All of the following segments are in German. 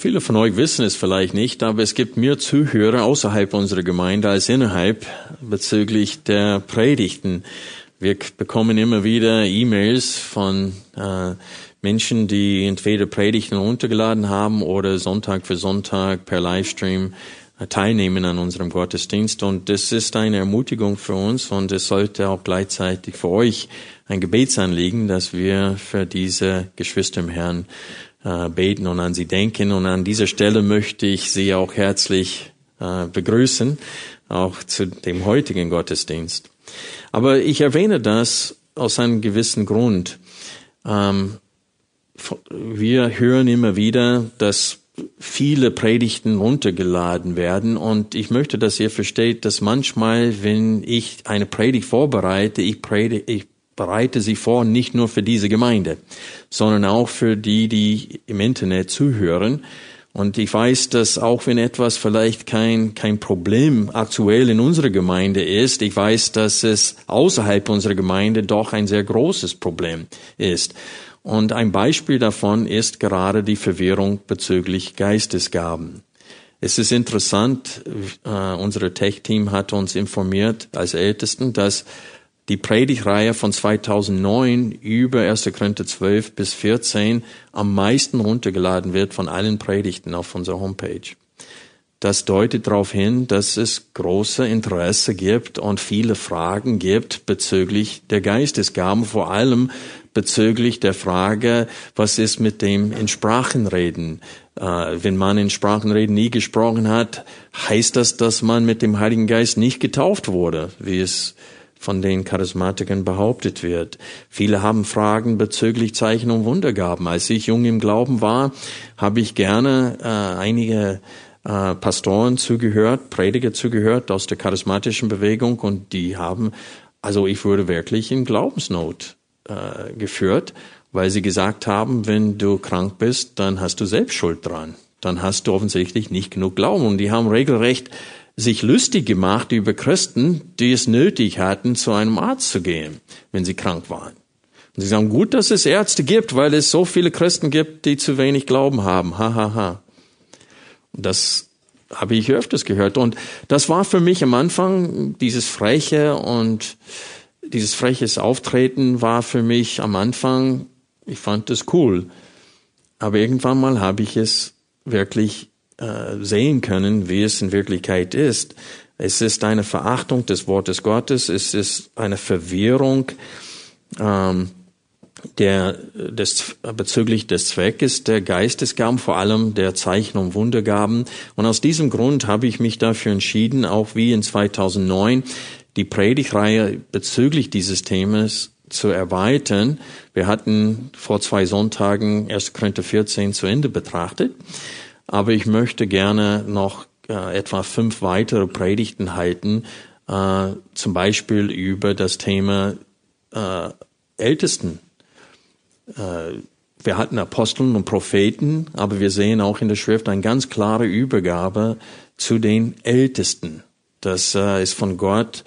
Viele von euch wissen es vielleicht nicht, aber es gibt mehr Zuhörer außerhalb unserer Gemeinde als innerhalb bezüglich der Predigten. Wir bekommen immer wieder E-Mails von äh, Menschen, die entweder Predigten runtergeladen haben oder Sonntag für Sonntag per Livestream äh, teilnehmen an unserem Gottesdienst. Und das ist eine Ermutigung für uns und es sollte auch gleichzeitig für euch ein Gebetsanliegen, dass wir für diese Geschwister im Herrn äh, beten und an sie denken. Und an dieser Stelle möchte ich Sie auch herzlich äh, begrüßen, auch zu dem heutigen Gottesdienst. Aber ich erwähne das aus einem gewissen Grund. Ähm, wir hören immer wieder, dass viele Predigten runtergeladen werden und ich möchte, dass ihr versteht, dass manchmal, wenn ich eine Predigt vorbereite, ich, predige, ich bereite sie vor, nicht nur für diese Gemeinde, sondern auch für die, die im Internet zuhören. Und ich weiß, dass auch wenn etwas vielleicht kein, kein Problem aktuell in unserer Gemeinde ist, ich weiß, dass es außerhalb unserer Gemeinde doch ein sehr großes Problem ist. Und ein Beispiel davon ist gerade die Verwirrung bezüglich Geistesgaben. Es ist interessant, äh, unser Tech-Team hat uns informiert als Ältesten, dass die Predigreihe von 2009 über 1. Korinther 12 bis 14 am meisten runtergeladen wird von allen Predigten auf unserer Homepage. Das deutet darauf hin, dass es große Interesse gibt und viele Fragen gibt bezüglich der Geistesgaben, vor allem bezüglich der Frage, was ist mit dem in Sprachen reden? Äh, wenn man in Sprachenreden nie gesprochen hat, heißt das, dass man mit dem Heiligen Geist nicht getauft wurde, wie es von den Charismatikern behauptet wird. Viele haben Fragen bezüglich Zeichen und Wundergaben. Als ich jung im Glauben war, habe ich gerne äh, einige äh, Pastoren zugehört, Prediger zugehört aus der charismatischen Bewegung und die haben, also ich wurde wirklich in Glaubensnot äh, geführt, weil sie gesagt haben, wenn du krank bist, dann hast du selbst Schuld dran. Dann hast du offensichtlich nicht genug Glauben. Und die haben regelrecht sich lustig gemacht über Christen, die es nötig hatten, zu einem Arzt zu gehen, wenn sie krank waren. Und sie sagen, gut, dass es Ärzte gibt, weil es so viele Christen gibt, die zu wenig Glauben haben. Ha, ha, ha. Das habe ich öfters gehört. Und das war für mich am Anfang dieses freche und dieses freches Auftreten war für mich am Anfang, ich fand es cool. Aber irgendwann mal habe ich es wirklich äh, sehen können, wie es in Wirklichkeit ist. Es ist eine Verachtung des Wortes Gottes, es ist eine Verwirrung ähm, der, des, bezüglich des Zweckes der Geistesgaben, vor allem der Zeichen- und Wundergaben. Und aus diesem Grund habe ich mich dafür entschieden, auch wie in 2009, die Predigreihe bezüglich dieses Themas zu erweitern. Wir hatten vor zwei Sonntagen 1. Korinther 14 zu Ende betrachtet aber ich möchte gerne noch äh, etwa fünf weitere Predigten halten, äh, zum Beispiel über das Thema äh, Ältesten. Äh, wir hatten Aposteln und Propheten, aber wir sehen auch in der Schrift eine ganz klare Übergabe zu den Ältesten. Das äh, ist von Gott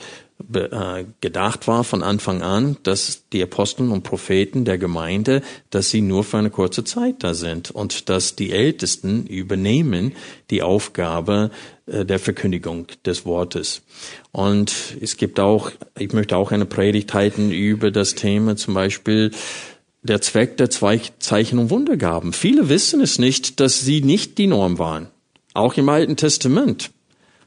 gedacht war von Anfang an, dass die Aposteln und Propheten der Gemeinde, dass sie nur für eine kurze Zeit da sind und dass die Ältesten übernehmen die Aufgabe äh, der Verkündigung des Wortes. Und es gibt auch, ich möchte auch eine Predigt halten über das Thema zum Beispiel der Zweck der Zeichen und Wundergaben. Viele wissen es nicht, dass sie nicht die Norm waren. Auch im Alten Testament.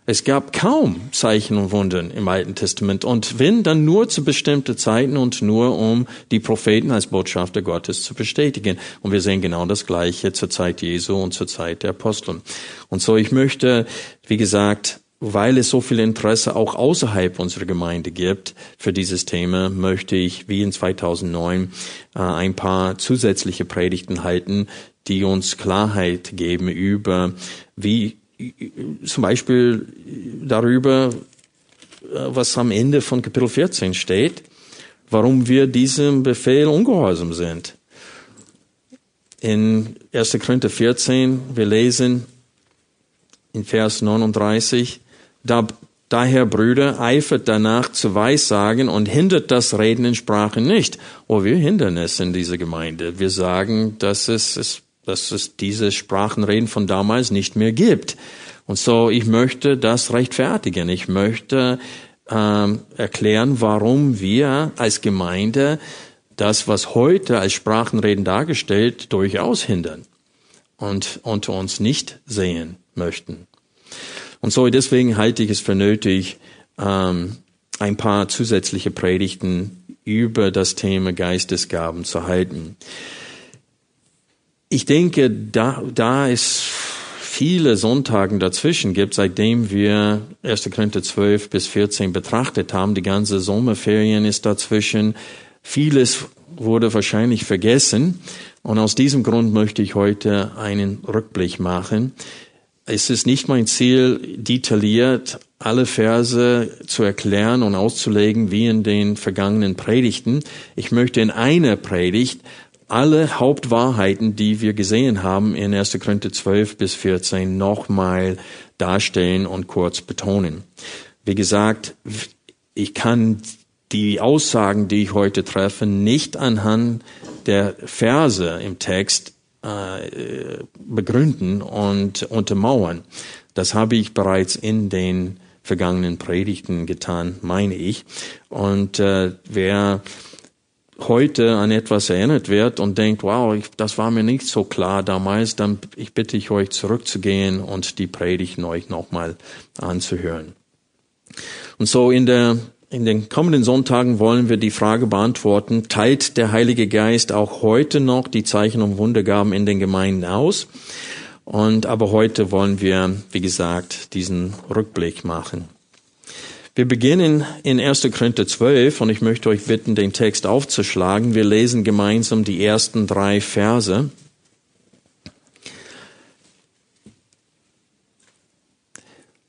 Es gab kaum Zeichen und Wunden im Alten Testament und wenn, dann nur zu bestimmten Zeiten und nur um die Propheten als Botschafter Gottes zu bestätigen. Und wir sehen genau das Gleiche zur Zeit Jesu und zur Zeit der Aposteln. Und so, ich möchte, wie gesagt, weil es so viel Interesse auch außerhalb unserer Gemeinde gibt für dieses Thema, möchte ich wie in 2009 äh, ein paar zusätzliche Predigten halten, die uns Klarheit geben über, wie zum Beispiel darüber, was am Ende von Kapitel 14 steht, warum wir diesem Befehl ungehorsam sind. In 1. Korinther 14, wir lesen in Vers 39, da, daher Brüder, eifert danach zu Weissagen und hindert das Reden in Sprachen nicht. Oh, wir hindern es in dieser Gemeinde. Wir sagen, dass es, es dass es diese Sprachenreden von damals nicht mehr gibt. Und so, ich möchte das rechtfertigen. Ich möchte ähm, erklären, warum wir als Gemeinde das, was heute als Sprachenreden dargestellt, durchaus hindern und unter uns nicht sehen möchten. Und so deswegen halte ich es für nötig, ähm, ein paar zusätzliche Predigten über das Thema Geistesgaben zu halten ich denke, da, da es viele Sonntagen dazwischen gibt, seitdem wir 1. Korinther 12 bis 14 betrachtet haben, die ganze Sommerferien ist dazwischen, vieles wurde wahrscheinlich vergessen. Und aus diesem Grund möchte ich heute einen Rückblick machen. Es ist nicht mein Ziel, detailliert alle Verse zu erklären und auszulegen wie in den vergangenen Predigten. Ich möchte in einer Predigt alle Hauptwahrheiten, die wir gesehen haben in 1. Korinther 12 bis 14, nochmal darstellen und kurz betonen. Wie gesagt, ich kann die Aussagen, die ich heute treffe, nicht anhand der Verse im Text äh, begründen und untermauern. Das habe ich bereits in den vergangenen Predigten getan, meine ich. Und äh, wer heute an etwas erinnert wird und denkt, wow, ich, das war mir nicht so klar damals, dann ich bitte ich euch zurückzugehen und die Predigten euch nochmal anzuhören. Und so in der in den kommenden Sonntagen wollen wir die Frage beantworten, teilt der Heilige Geist auch heute noch die Zeichen und Wundergaben in den Gemeinden aus? Und aber heute wollen wir, wie gesagt, diesen Rückblick machen. Wir beginnen in 1. Korinther 12 und ich möchte euch bitten, den Text aufzuschlagen. Wir lesen gemeinsam die ersten drei Verse.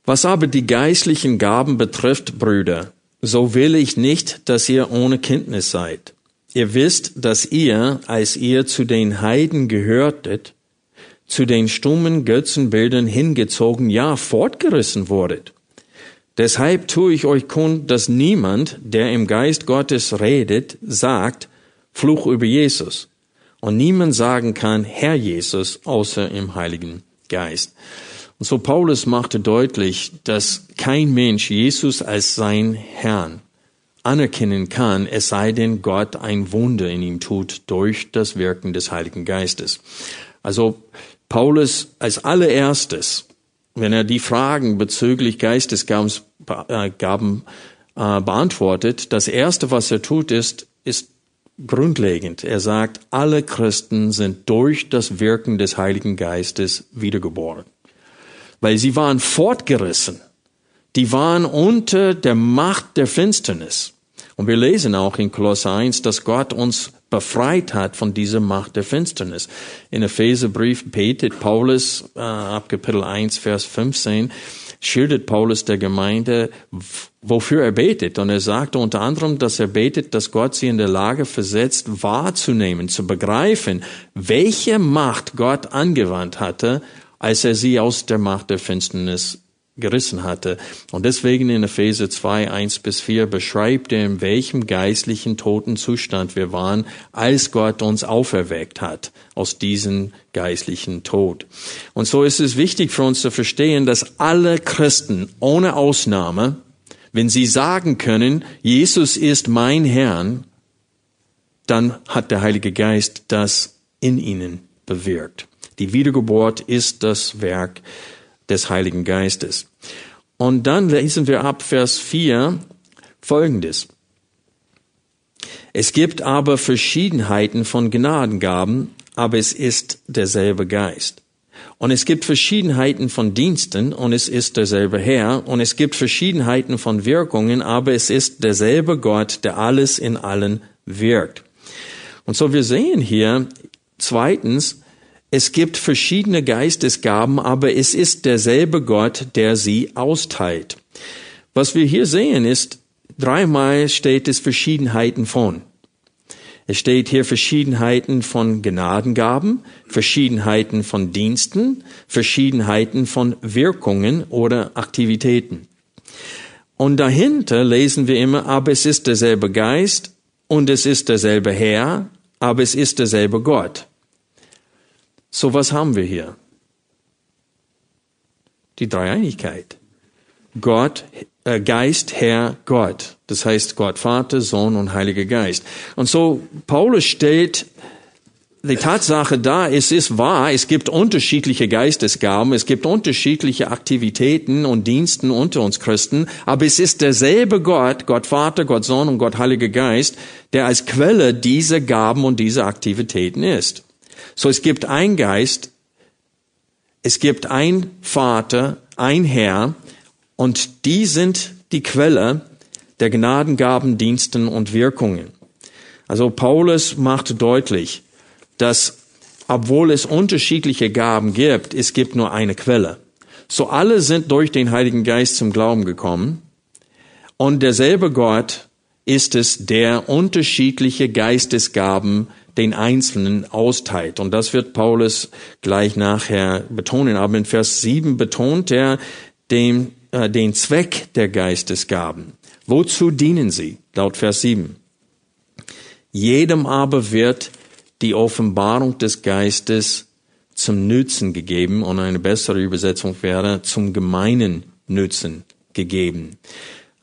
Was aber die geistlichen Gaben betrifft, Brüder, so will ich nicht, dass ihr ohne Kenntnis seid. Ihr wisst, dass ihr, als ihr zu den Heiden gehörtet, zu den stummen Götzenbildern hingezogen, ja, fortgerissen wurdet. Deshalb tue ich euch kund, dass niemand, der im Geist Gottes redet, sagt, Fluch über Jesus. Und niemand sagen kann, Herr Jesus, außer im Heiligen Geist. Und so Paulus machte deutlich, dass kein Mensch Jesus als sein Herrn anerkennen kann, es sei denn Gott ein Wunder in ihm tut durch das Wirken des Heiligen Geistes. Also Paulus als allererstes, wenn er die Fragen bezüglich Geistesgaben Gaben äh, beantwortet. Das erste, was er tut, ist, ist grundlegend. Er sagt, alle Christen sind durch das Wirken des Heiligen Geistes wiedergeboren. Weil sie waren fortgerissen. Die waren unter der Macht der Finsternis. Und wir lesen auch in Kolosser 1, dass Gott uns befreit hat von dieser Macht der Finsternis. In Epheserbrief betet Paulus äh, ab Kapitel 1, Vers 15, schildert Paulus der Gemeinde, wofür er betet. Und er sagte unter anderem, dass er betet, dass Gott sie in der Lage versetzt, wahrzunehmen, zu begreifen, welche Macht Gott angewandt hatte, als er sie aus der Macht der Finsternis gerissen hatte. Und deswegen in Epheser 2, 1 bis 4 beschreibt er, in welchem geistlichen toten Zustand wir waren, als Gott uns auferweckt hat aus diesem geistlichen Tod. Und so ist es wichtig für uns zu verstehen, dass alle Christen ohne Ausnahme, wenn sie sagen können, Jesus ist mein Herr, dann hat der Heilige Geist das in ihnen bewirkt. Die Wiedergeburt ist das Werk des Heiligen Geistes. Und dann lesen wir ab Vers 4 Folgendes. Es gibt aber Verschiedenheiten von Gnadengaben, aber es ist derselbe Geist. Und es gibt Verschiedenheiten von Diensten und es ist derselbe Herr. Und es gibt Verschiedenheiten von Wirkungen, aber es ist derselbe Gott, der alles in allen wirkt. Und so wir sehen hier zweitens, es gibt verschiedene Geistesgaben, aber es ist derselbe Gott, der sie austeilt. Was wir hier sehen ist, dreimal steht es Verschiedenheiten von. Es steht hier Verschiedenheiten von Gnadengaben, Verschiedenheiten von Diensten, Verschiedenheiten von Wirkungen oder Aktivitäten. Und dahinter lesen wir immer, aber es ist derselbe Geist und es ist derselbe Herr, aber es ist derselbe Gott. So was haben wir hier? Die Dreieinigkeit. Gott, äh, Geist, Herr, Gott. Das heißt Gott Vater, Sohn und Heiliger Geist. Und so Paulus stellt die Tatsache da, es ist wahr, es gibt unterschiedliche Geistesgaben, es gibt unterschiedliche Aktivitäten und Diensten unter uns Christen, aber es ist derselbe Gott, Gott Vater, Gott Sohn und Gott Heiliger Geist, der als Quelle dieser Gaben und dieser Aktivitäten ist. So es gibt ein Geist, es gibt ein Vater, ein Herr, und die sind die Quelle der Gnadengaben, Diensten und Wirkungen. Also Paulus macht deutlich, dass obwohl es unterschiedliche Gaben gibt, es gibt nur eine Quelle. So alle sind durch den Heiligen Geist zum Glauben gekommen und derselbe Gott ist es, der unterschiedliche Geistesgaben den Einzelnen austeilt. Und das wird Paulus gleich nachher betonen. Aber in Vers 7 betont er den, äh, den Zweck der Geistesgaben. Wozu dienen sie? Laut Vers 7. Jedem aber wird die Offenbarung des Geistes zum Nützen gegeben und eine bessere Übersetzung wäre zum gemeinen Nützen gegeben.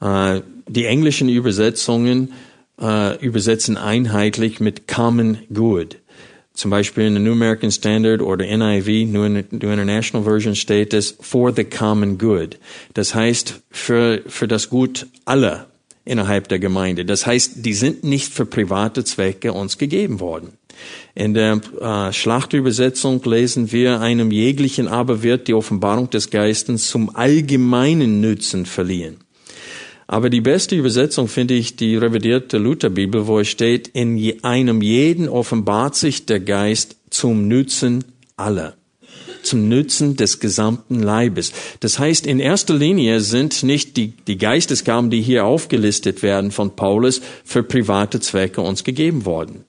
Äh, die englischen Übersetzungen äh, übersetzen einheitlich mit common good. Zum Beispiel in der New American Standard oder NIV, New International Version steht es for the common good. Das heißt für, für das Gut aller innerhalb der Gemeinde. Das heißt, die sind nicht für private Zwecke uns gegeben worden. In der äh, Schlachtübersetzung lesen wir, einem jeglichen aber wird die Offenbarung des Geistes zum allgemeinen Nützen verliehen. Aber die beste Übersetzung finde ich die revidierte Lutherbibel, wo es steht, in einem jeden offenbart sich der Geist zum Nützen aller zum Nützen des gesamten Leibes. Das heißt, in erster Linie sind nicht die, die Geistesgaben, die hier aufgelistet werden von Paulus, für private Zwecke uns gegeben worden.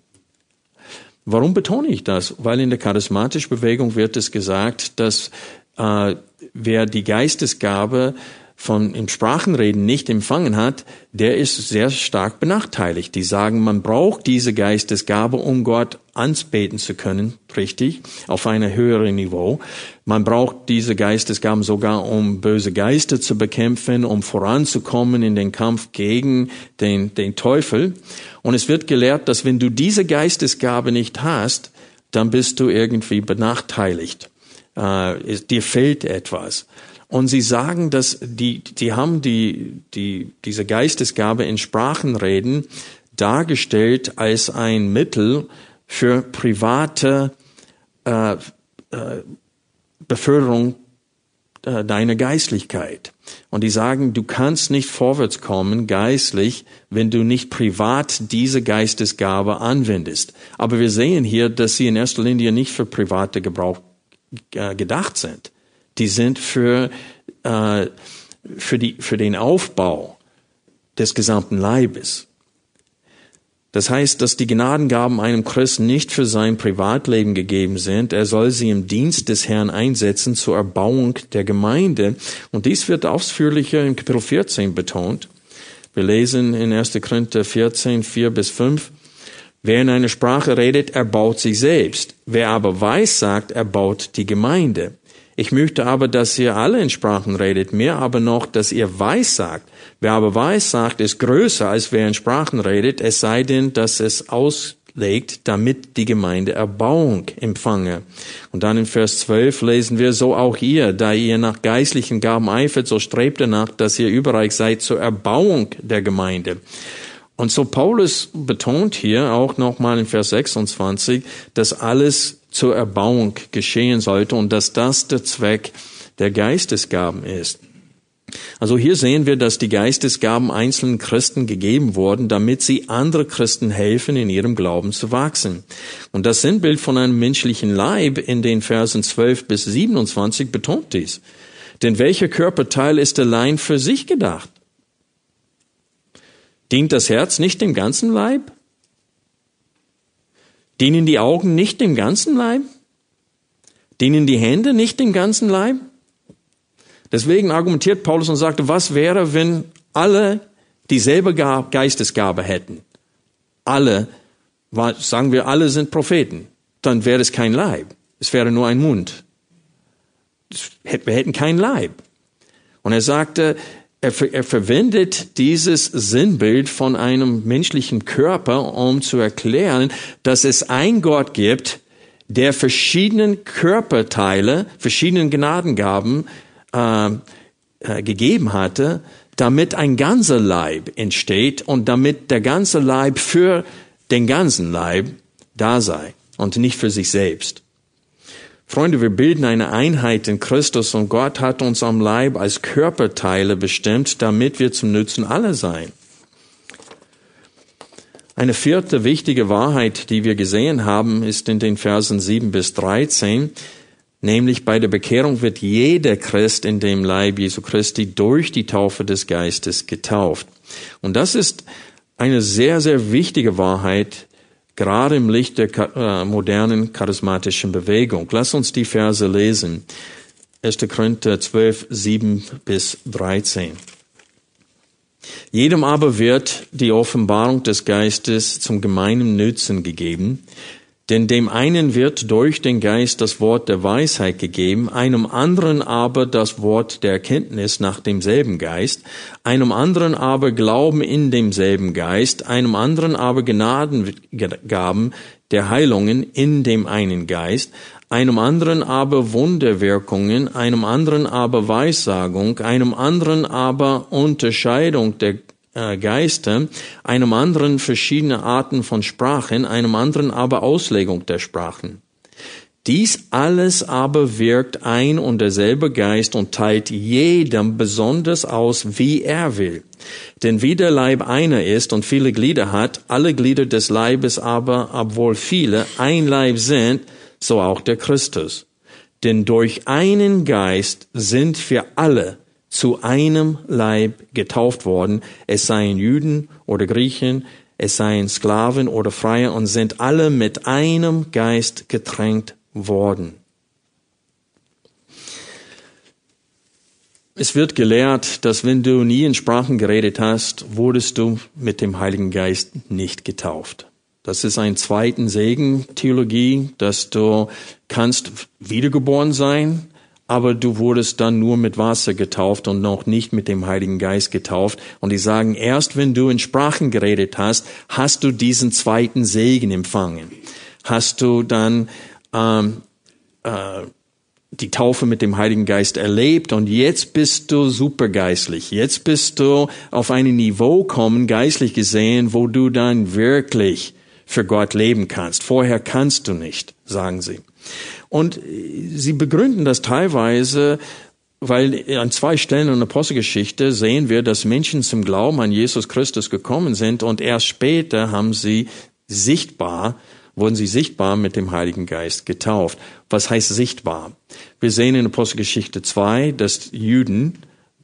Warum betone ich das? Weil in der charismatischen Bewegung wird es gesagt, dass äh, wer die Geistesgabe von im Sprachenreden nicht empfangen hat, der ist sehr stark benachteiligt. Die sagen, man braucht diese Geistesgabe, um Gott ansbeten zu können, richtig, auf einem höheren Niveau. Man braucht diese Geistesgaben sogar, um böse Geister zu bekämpfen, um voranzukommen in den Kampf gegen den, den Teufel. Und es wird gelehrt, dass wenn du diese Geistesgabe nicht hast, dann bist du irgendwie benachteiligt. Äh, es, dir fehlt etwas. Und sie sagen, dass die, die haben die, die, diese Geistesgabe in Sprachenreden dargestellt als ein Mittel für private äh, äh, Beförderung äh, deiner Geistlichkeit. Und die sagen, du kannst nicht vorwärts kommen geistlich, wenn du nicht privat diese Geistesgabe anwendest. Aber wir sehen hier, dass sie in erster Linie nicht für private Gebrauch äh, gedacht sind die sind für, äh, für, die, für den Aufbau des gesamten Leibes. Das heißt, dass die Gnadengaben einem Christen nicht für sein Privatleben gegeben sind. Er soll sie im Dienst des Herrn einsetzen zur Erbauung der Gemeinde. Und dies wird ausführlicher in Kapitel 14 betont. Wir lesen in 1. Korinther 14, 4 bis 5. Wer in einer Sprache redet, erbaut sich selbst. Wer aber weiß sagt, erbaut die Gemeinde. Ich möchte aber, dass ihr alle in Sprachen redet, mehr aber noch, dass ihr weiß sagt. Wer aber weiß sagt, ist größer, als wer in Sprachen redet, es sei denn, dass es aus, legt, damit die Gemeinde Erbauung empfange. Und dann in Vers 12 lesen wir, so auch ihr, da ihr nach geistlichen Gaben eifert, so strebt danach, dass ihr überreich seid zur Erbauung der Gemeinde. Und so Paulus betont hier auch nochmal in Vers 26, dass alles zur Erbauung geschehen sollte und dass das der Zweck der Geistesgaben ist. Also hier sehen wir, dass die Geistesgaben einzelnen Christen gegeben wurden, damit sie andere Christen helfen, in ihrem Glauben zu wachsen. Und das Sinnbild von einem menschlichen Leib in den Versen 12 bis 27 betont dies. Denn welcher Körperteil ist allein für sich gedacht? Dient das Herz nicht dem ganzen Leib? Dienen die Augen nicht dem ganzen Leib? Dienen die Hände nicht dem ganzen Leib? Deswegen argumentiert Paulus und sagte, was wäre, wenn alle dieselbe Geistesgabe hätten? Alle, sagen wir, alle sind Propheten. Dann wäre es kein Leib. Es wäre nur ein Mund. Wir hätten kein Leib. Und er sagte, er, er verwendet dieses Sinnbild von einem menschlichen Körper, um zu erklären, dass es ein Gott gibt, der verschiedenen Körperteile, verschiedenen Gnadengaben äh, äh, gegeben hatte, damit ein ganzer Leib entsteht und damit der ganze Leib für den ganzen Leib da sei und nicht für sich selbst. Freunde, wir bilden eine Einheit in Christus und Gott hat uns am Leib als Körperteile bestimmt, damit wir zum Nutzen aller sein. Eine vierte wichtige Wahrheit, die wir gesehen haben, ist in den Versen 7 bis 13. Nämlich bei der Bekehrung wird jeder Christ in dem Leib Jesu Christi durch die Taufe des Geistes getauft. Und das ist eine sehr, sehr wichtige Wahrheit, gerade im Licht der äh, modernen charismatischen Bewegung. Lass uns die Verse lesen. 1. Korinther 12, 7 bis 13. Jedem aber wird die Offenbarung des Geistes zum gemeinen Nützen gegeben, denn dem einen wird durch den Geist das Wort der Weisheit gegeben, einem anderen aber das Wort der Erkenntnis nach demselben Geist, einem anderen aber Glauben in demselben Geist, einem anderen aber Gnadengaben der Heilungen in dem einen Geist, einem anderen aber Wunderwirkungen, einem anderen aber Weissagung, einem anderen aber Unterscheidung der äh, Geister, einem anderen verschiedene Arten von Sprachen, einem anderen aber Auslegung der Sprachen. Dies alles aber wirkt ein und derselbe Geist und teilt jedem besonders aus, wie er will. Denn wie der Leib einer ist und viele Glieder hat, alle Glieder des Leibes aber, obwohl viele, ein Leib sind, so auch der Christus. Denn durch einen Geist sind wir alle zu einem Leib getauft worden, es seien Juden oder Griechen, es seien Sklaven oder Freie und sind alle mit einem Geist getränkt worden. Es wird gelehrt, dass wenn du nie in Sprachen geredet hast, wurdest du mit dem Heiligen Geist nicht getauft. Das ist ein zweiten Segen Theologie, dass du kannst wiedergeboren sein, aber du wurdest dann nur mit Wasser getauft und noch nicht mit dem Heiligen Geist getauft. Und die sagen, erst wenn du in Sprachen geredet hast, hast du diesen zweiten Segen empfangen. Hast du dann ähm, äh, die Taufe mit dem Heiligen Geist erlebt und jetzt bist du supergeistlich. Jetzt bist du auf ein Niveau kommen, geistlich gesehen, wo du dann wirklich für Gott leben kannst. Vorher kannst du nicht, sagen sie. Und sie begründen das teilweise, weil an zwei Stellen in der Apostelgeschichte sehen wir, dass Menschen zum Glauben an Jesus Christus gekommen sind und erst später haben sie sichtbar, wurden sie sichtbar mit dem Heiligen Geist getauft. Was heißt sichtbar? Wir sehen in Apostelgeschichte 2, dass Juden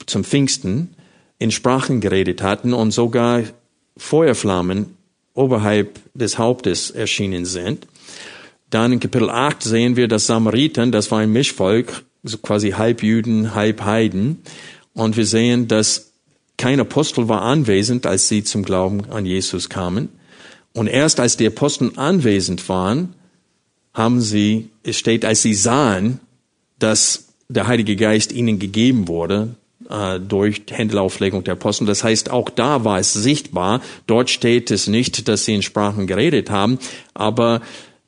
zum Pfingsten in Sprachen geredet hatten und sogar Feuerflammen oberhalb des Hauptes erschienen sind. Dann in Kapitel 8 sehen wir, dass Samariten, das war ein Mischvolk, so quasi halb Juden, halb Heiden. Und wir sehen, dass kein Apostel war anwesend, als sie zum Glauben an Jesus kamen. Und erst als die Apostel anwesend waren, haben sie, es steht, als sie sahen, dass der Heilige Geist ihnen gegeben wurde, äh, durch Händelauflegung der Apostel. Das heißt, auch da war es sichtbar. Dort steht es nicht, dass sie in Sprachen geredet haben, aber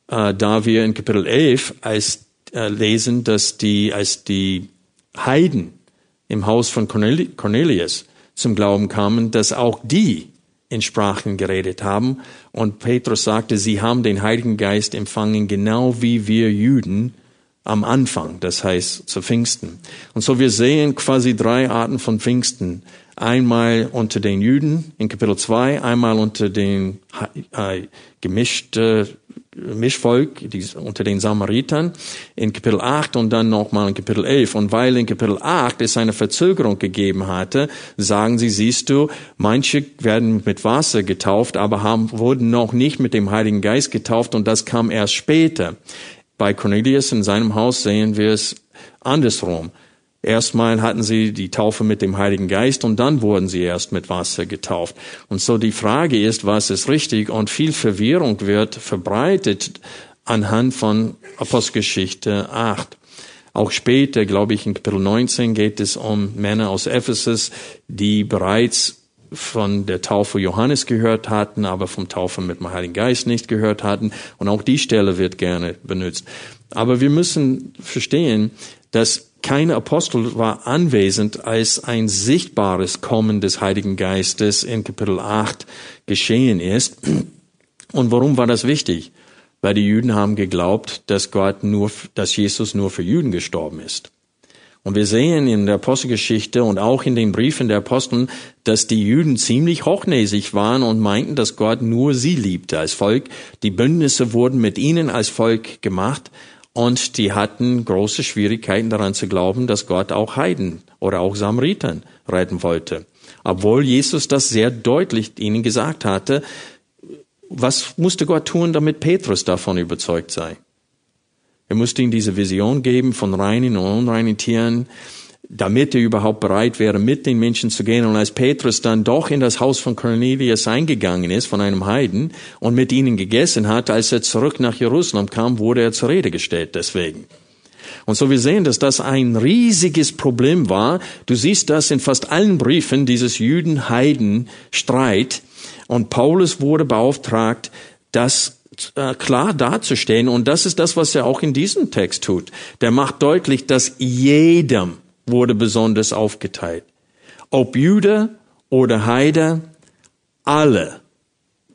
äh, da wir in Kapitel 11 als, äh, lesen, dass die, als die Heiden im Haus von Cornelius zum Glauben kamen, dass auch die in Sprachen geredet haben. Und Petrus sagte, sie haben den Heiligen Geist empfangen, genau wie wir Juden am Anfang, das heißt zu Pfingsten. Und so wir sehen quasi drei Arten von Pfingsten. Einmal unter den Juden in Kapitel 2, einmal unter den äh, gemischte Mischvolk, unter den Samaritern in Kapitel 8 und dann nochmal in Kapitel 11. Und weil in Kapitel 8 es eine Verzögerung gegeben hatte, sagen sie, siehst du, manche werden mit Wasser getauft, aber haben, wurden noch nicht mit dem Heiligen Geist getauft und das kam erst später. Bei Cornelius in seinem Haus sehen wir es andersrum. Erstmal hatten sie die Taufe mit dem Heiligen Geist und dann wurden sie erst mit Wasser getauft. Und so die Frage ist, was ist richtig? Und viel Verwirrung wird verbreitet anhand von Apostelgeschichte 8. Auch später, glaube ich, in Kapitel 19 geht es um Männer aus Ephesus, die bereits von der Taufe Johannes gehört hatten, aber vom Taufe mit dem Heiligen Geist nicht gehört hatten. Und auch die Stelle wird gerne benutzt. Aber wir müssen verstehen, dass kein Apostel war anwesend, als ein sichtbares Kommen des Heiligen Geistes in Kapitel 8 geschehen ist. Und warum war das wichtig? Weil die Juden haben geglaubt, dass Gott nur, dass Jesus nur für Juden gestorben ist. Und wir sehen in der Apostelgeschichte und auch in den Briefen der Aposteln, dass die Juden ziemlich hochnäsig waren und meinten, dass Gott nur sie liebte als Volk. Die Bündnisse wurden mit ihnen als Volk gemacht. Und die hatten große Schwierigkeiten daran zu glauben, dass Gott auch Heiden oder auch Samaritern retten wollte. Obwohl Jesus das sehr deutlich ihnen gesagt hatte, was musste Gott tun, damit Petrus davon überzeugt sei? Er musste ihm diese Vision geben von reinen und unreinen Tieren, damit er überhaupt bereit wäre, mit den Menschen zu gehen. Und als Petrus dann doch in das Haus von Cornelius eingegangen ist, von einem Heiden, und mit ihnen gegessen hat, als er zurück nach Jerusalem kam, wurde er zur Rede gestellt deswegen. Und so wir sehen, dass das ein riesiges Problem war. Du siehst das in fast allen Briefen, dieses Jüden-Heiden-Streit. Und Paulus wurde beauftragt, das äh, klar darzustellen. Und das ist das, was er auch in diesem Text tut. Der macht deutlich, dass jedem wurde besonders aufgeteilt. Ob Jude oder Heide, alle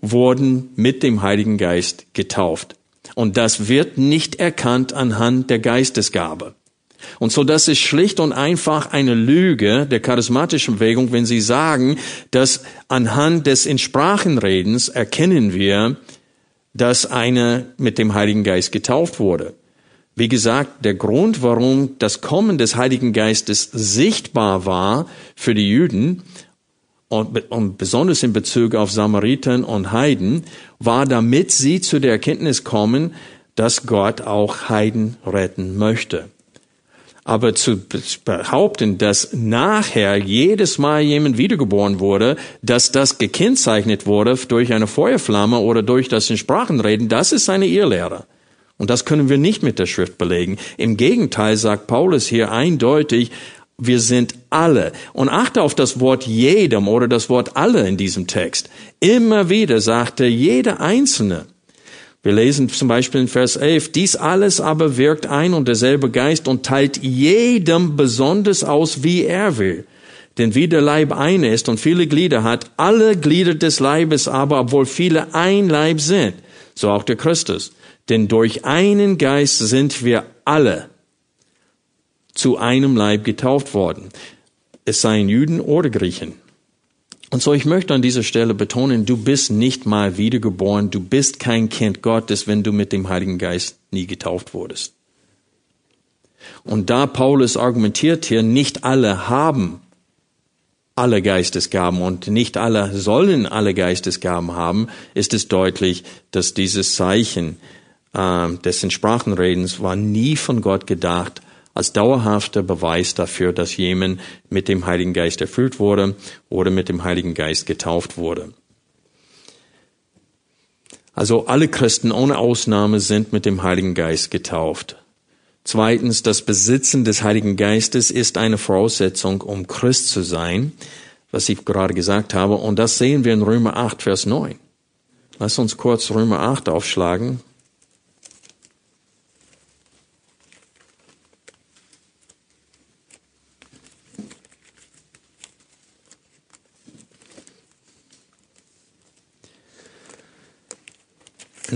wurden mit dem Heiligen Geist getauft. Und das wird nicht erkannt anhand der Geistesgabe. Und so, das ist schlicht und einfach eine Lüge der charismatischen Bewegung, wenn sie sagen, dass anhand des Insprachenredens erkennen wir, dass einer mit dem Heiligen Geist getauft wurde. Wie gesagt, der Grund, warum das Kommen des Heiligen Geistes sichtbar war für die Juden und, und besonders in Bezug auf Samaritern und Heiden, war, damit sie zu der Erkenntnis kommen, dass Gott auch Heiden retten möchte. Aber zu behaupten, dass nachher jedes Mal jemand wiedergeboren wurde, dass das gekennzeichnet wurde durch eine Feuerflamme oder durch das in Sprachenreden, das ist eine Irrlehre. Und das können wir nicht mit der Schrift belegen. Im Gegenteil sagt Paulus hier eindeutig, wir sind alle. Und achte auf das Wort jedem oder das Wort alle in diesem Text. Immer wieder sagt er jeder Einzelne. Wir lesen zum Beispiel in Vers 11, dies alles aber wirkt ein und derselbe Geist und teilt jedem besonders aus, wie er will. Denn wie der Leib eine ist und viele Glieder hat, alle Glieder des Leibes aber, obwohl viele ein Leib sind, so auch der Christus. Denn durch einen Geist sind wir alle zu einem Leib getauft worden. Es seien Juden oder Griechen. Und so, ich möchte an dieser Stelle betonen, du bist nicht mal wiedergeboren, du bist kein Kind Gottes, wenn du mit dem Heiligen Geist nie getauft wurdest. Und da Paulus argumentiert hier, nicht alle haben alle Geistesgaben und nicht alle sollen alle Geistesgaben haben, ist es deutlich, dass dieses Zeichen äh, dessen Sprachenredens war nie von Gott gedacht als dauerhafter Beweis dafür, dass jemand mit dem Heiligen Geist erfüllt wurde oder mit dem Heiligen Geist getauft wurde. Also alle Christen ohne Ausnahme sind mit dem Heiligen Geist getauft. Zweitens, das Besitzen des Heiligen Geistes ist eine Voraussetzung, um Christ zu sein, was ich gerade gesagt habe. Und das sehen wir in Römer 8, Vers 9. Lass uns kurz Römer 8 aufschlagen.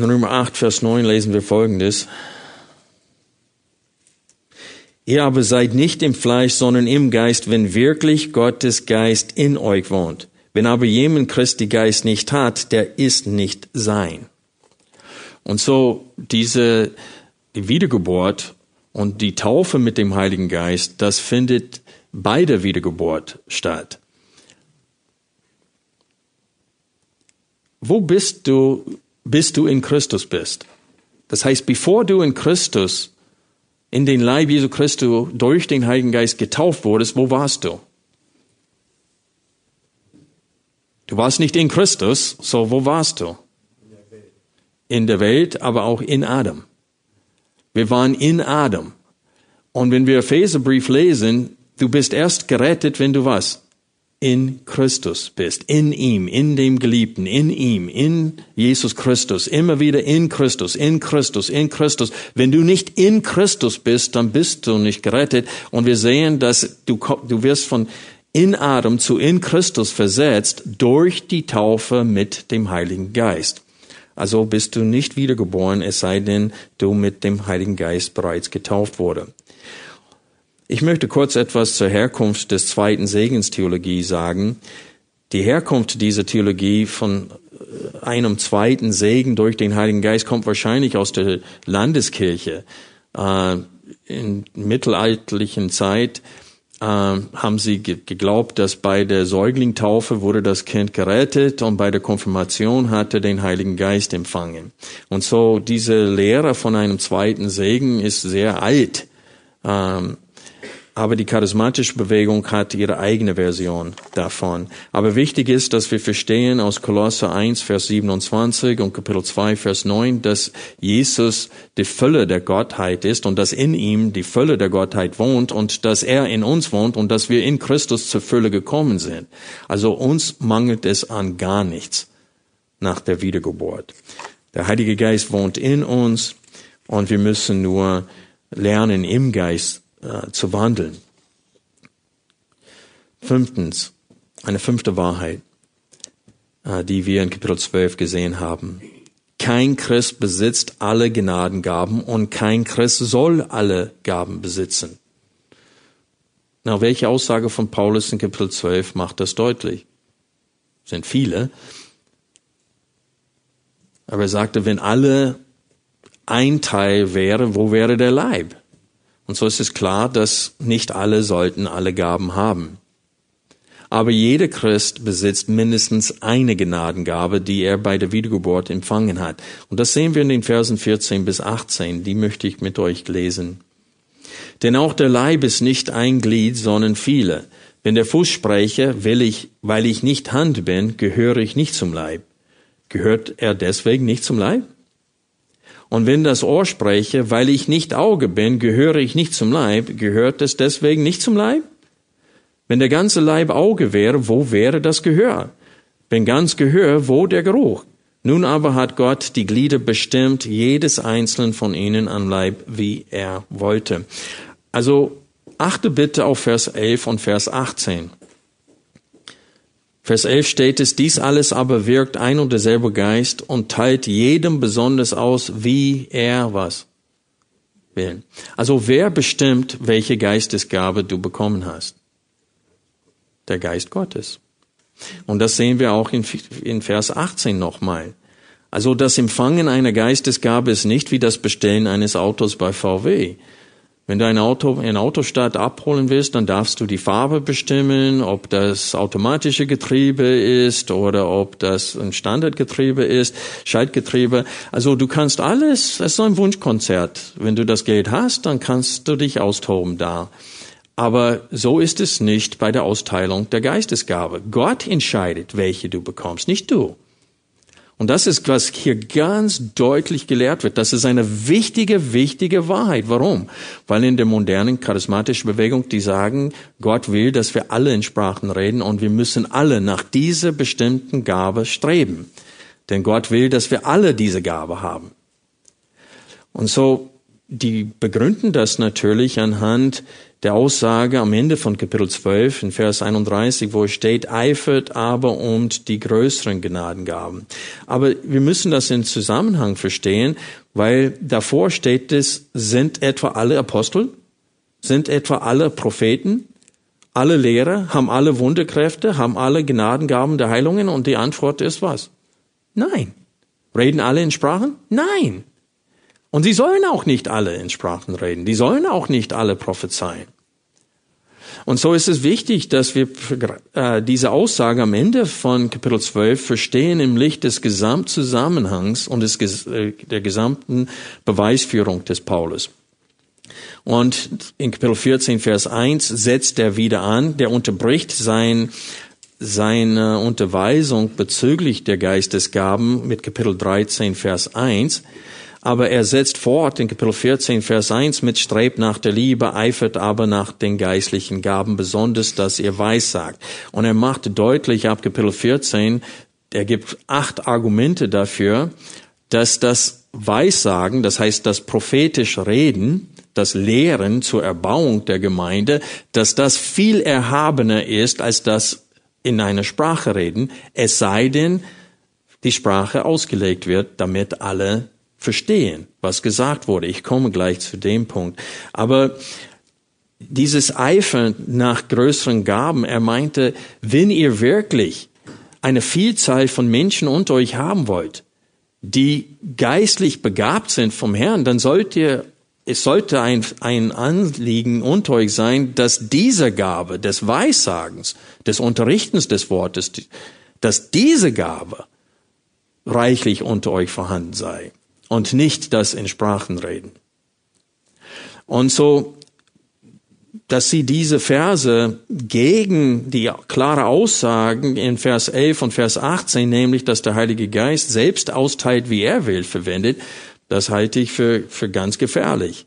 In Römer 8, Vers 9 lesen wir Folgendes. Ihr aber seid nicht im Fleisch, sondern im Geist, wenn wirklich Gottes Geist in euch wohnt. Wenn aber jemand Christi Geist nicht hat, der ist nicht sein. Und so diese Wiedergeburt und die Taufe mit dem Heiligen Geist, das findet bei der Wiedergeburt statt. Wo bist du bis du in Christus bist. Das heißt, bevor du in Christus, in den Leib Jesu Christus durch den Heiligen Geist getauft wurdest, wo warst du? Du warst nicht in Christus, so wo warst du? In der Welt, aber auch in Adam. Wir waren in Adam. Und wenn wir Epheserbrief lesen, du bist erst gerettet, wenn du was? In Christus bist, in ihm, in dem Geliebten, in ihm, in Jesus Christus, immer wieder in Christus, in Christus, in Christus. Wenn du nicht in Christus bist, dann bist du nicht gerettet. Und wir sehen, dass du, du wirst von in Adam zu in Christus versetzt durch die Taufe mit dem Heiligen Geist. Also bist du nicht wiedergeboren, es sei denn, du mit dem Heiligen Geist bereits getauft wurde. Ich möchte kurz etwas zur Herkunft des zweiten Segenstheologie sagen. Die Herkunft dieser Theologie von äh, einem zweiten Segen durch den Heiligen Geist kommt wahrscheinlich aus der Landeskirche. Äh, in mittelalterlichen Zeit äh, haben sie geglaubt, dass bei der Säuglingtaufe wurde das Kind gerettet und bei der Konfirmation hatte den Heiligen Geist empfangen. Und so diese Lehre von einem zweiten Segen ist sehr alt. Ähm, aber die charismatische Bewegung hat ihre eigene Version davon. Aber wichtig ist, dass wir verstehen aus Kolosse 1, Vers 27 und Kapitel 2, Vers 9, dass Jesus die Fülle der Gottheit ist und dass in ihm die Fülle der Gottheit wohnt und dass er in uns wohnt und dass wir in Christus zur Fülle gekommen sind. Also uns mangelt es an gar nichts nach der Wiedergeburt. Der Heilige Geist wohnt in uns und wir müssen nur lernen, im Geist äh, zu wandeln. Fünftens, eine fünfte Wahrheit, äh, die wir in Kapitel 12 gesehen haben. Kein Christ besitzt alle Gnadengaben und kein Christ soll alle Gaben besitzen. Na, welche Aussage von Paulus in Kapitel 12 macht das deutlich? Sind viele. Aber er sagte, wenn alle ein Teil wäre, wo wäre der Leib? Und so ist es klar, dass nicht alle sollten alle Gaben haben. Aber jeder Christ besitzt mindestens eine Gnadengabe, die er bei der Wiedergeburt empfangen hat. Und das sehen wir in den Versen 14 bis 18. Die möchte ich mit euch lesen. Denn auch der Leib ist nicht ein Glied, sondern viele. Wenn der Fuß spreche, will ich, weil ich nicht Hand bin, gehöre ich nicht zum Leib. Gehört er deswegen nicht zum Leib? Und wenn das Ohr spreche, weil ich nicht Auge bin, gehöre ich nicht zum Leib, gehört es deswegen nicht zum Leib? Wenn der ganze Leib Auge wäre, wo wäre das Gehör? Wenn ganz Gehör, wo der Geruch? Nun aber hat Gott die Glieder bestimmt, jedes einzelnen von ihnen am Leib, wie er wollte. Also achte bitte auf Vers 11 und Vers 18. Vers 11 steht es, dies alles aber wirkt ein und derselbe Geist und teilt jedem besonders aus, wie er was will. Also wer bestimmt, welche Geistesgabe du bekommen hast? Der Geist Gottes. Und das sehen wir auch in, in Vers 18 nochmal. Also das Empfangen einer Geistesgabe ist nicht wie das Bestellen eines Autos bei VW. Wenn du ein Auto in Autostadt abholen willst, dann darfst du die Farbe bestimmen, ob das automatische Getriebe ist oder ob das ein Standardgetriebe ist, Schaltgetriebe. Also du kannst alles, es ist so ein Wunschkonzert. Wenn du das Geld hast, dann kannst du dich austoben da. Aber so ist es nicht bei der Austeilung der Geistesgabe. Gott entscheidet, welche du bekommst, nicht du. Und das ist, was hier ganz deutlich gelehrt wird. Das ist eine wichtige, wichtige Wahrheit. Warum? Weil in der modernen charismatischen Bewegung, die sagen, Gott will, dass wir alle in Sprachen reden und wir müssen alle nach dieser bestimmten Gabe streben. Denn Gott will, dass wir alle diese Gabe haben. Und so, die begründen das natürlich anhand der Aussage am Ende von Kapitel 12 in Vers 31, wo es steht, eifert aber um die größeren Gnadengaben. Aber wir müssen das in Zusammenhang verstehen, weil davor steht es, sind etwa alle Apostel? Sind etwa alle Propheten? Alle Lehrer? Haben alle Wunderkräfte? Haben alle Gnadengaben der Heilungen? Und die Antwort ist was? Nein. Reden alle in Sprachen? Nein. Und sie sollen auch nicht alle in Sprachen reden. Die sollen auch nicht alle prophezeien. Und so ist es wichtig, dass wir äh, diese Aussage am Ende von Kapitel 12 verstehen im Licht des Gesamtzusammenhangs und des, äh, der gesamten Beweisführung des Paulus. Und in Kapitel 14, Vers 1 setzt er wieder an, der unterbricht sein, seine Unterweisung bezüglich der Geistesgaben mit Kapitel 13, Vers 1 aber er setzt fort in Kapitel 14, Vers 1 mit Strebt nach der Liebe, eifert aber nach den geistlichen Gaben, besonders, dass ihr weissagt. Und er macht deutlich ab Kapitel 14, er gibt acht Argumente dafür, dass das Weissagen, das heißt das prophetische Reden, das Lehren zur Erbauung der Gemeinde, dass das viel erhabener ist als das in einer Sprache reden, es sei denn, die Sprache ausgelegt wird, damit alle verstehen, was gesagt wurde. Ich komme gleich zu dem Punkt. Aber dieses Eifern nach größeren Gaben, er meinte, wenn ihr wirklich eine Vielzahl von Menschen unter euch haben wollt, die geistlich begabt sind vom Herrn, dann sollt ihr, es sollte ein, ein Anliegen unter euch sein, dass diese Gabe des Weissagens, des Unterrichtens des Wortes, dass diese Gabe reichlich unter euch vorhanden sei und nicht das in Sprachen reden. Und so, dass sie diese Verse gegen die klare Aussagen in Vers 11 und Vers 18, nämlich, dass der Heilige Geist selbst austeilt, wie er will, verwendet, das halte ich für, für ganz gefährlich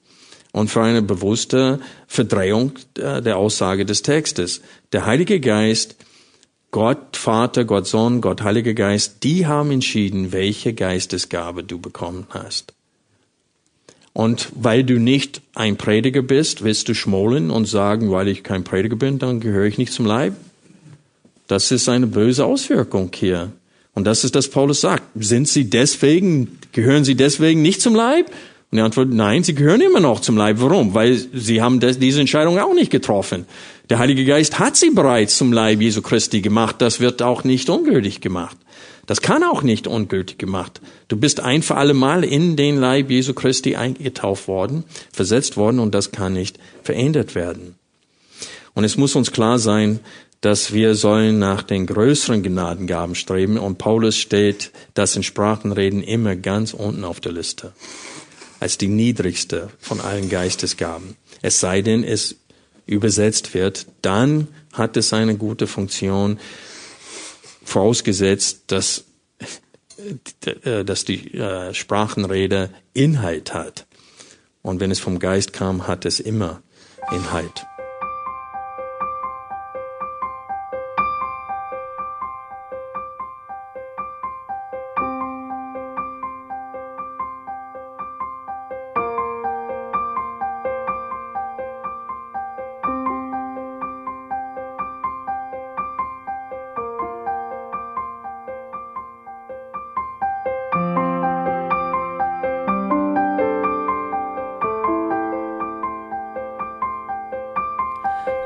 und für eine bewusste Verdrehung der Aussage des Textes. Der Heilige Geist Gott Vater, Gott Sohn, Gott Heiliger Geist, die haben entschieden, welche Geistesgabe du bekommen hast. Und weil du nicht ein Prediger bist, willst du schmolen und sagen, weil ich kein Prediger bin, dann gehöre ich nicht zum Leib? Das ist eine böse Auswirkung hier. Und das ist, das Paulus sagt. Sind sie deswegen, gehören sie deswegen nicht zum Leib? Und die Antwort, nein, sie gehören immer noch zum Leib. Warum? Weil sie haben diese Entscheidung auch nicht getroffen. Der Heilige Geist hat sie bereits zum Leib Jesu Christi gemacht. Das wird auch nicht ungültig gemacht. Das kann auch nicht ungültig gemacht. Du bist ein für alle Mal in den Leib Jesu Christi eingetauft worden, versetzt worden und das kann nicht verändert werden. Und es muss uns klar sein, dass wir sollen nach den größeren Gnadengaben streben und Paulus stellt das in Sprachenreden immer ganz unten auf der Liste als die niedrigste von allen Geistesgaben. Es sei denn, es übersetzt wird, dann hat es eine gute Funktion, vorausgesetzt, dass, äh, dass die äh, Sprachenrede Inhalt hat. Und wenn es vom Geist kam, hat es immer Inhalt.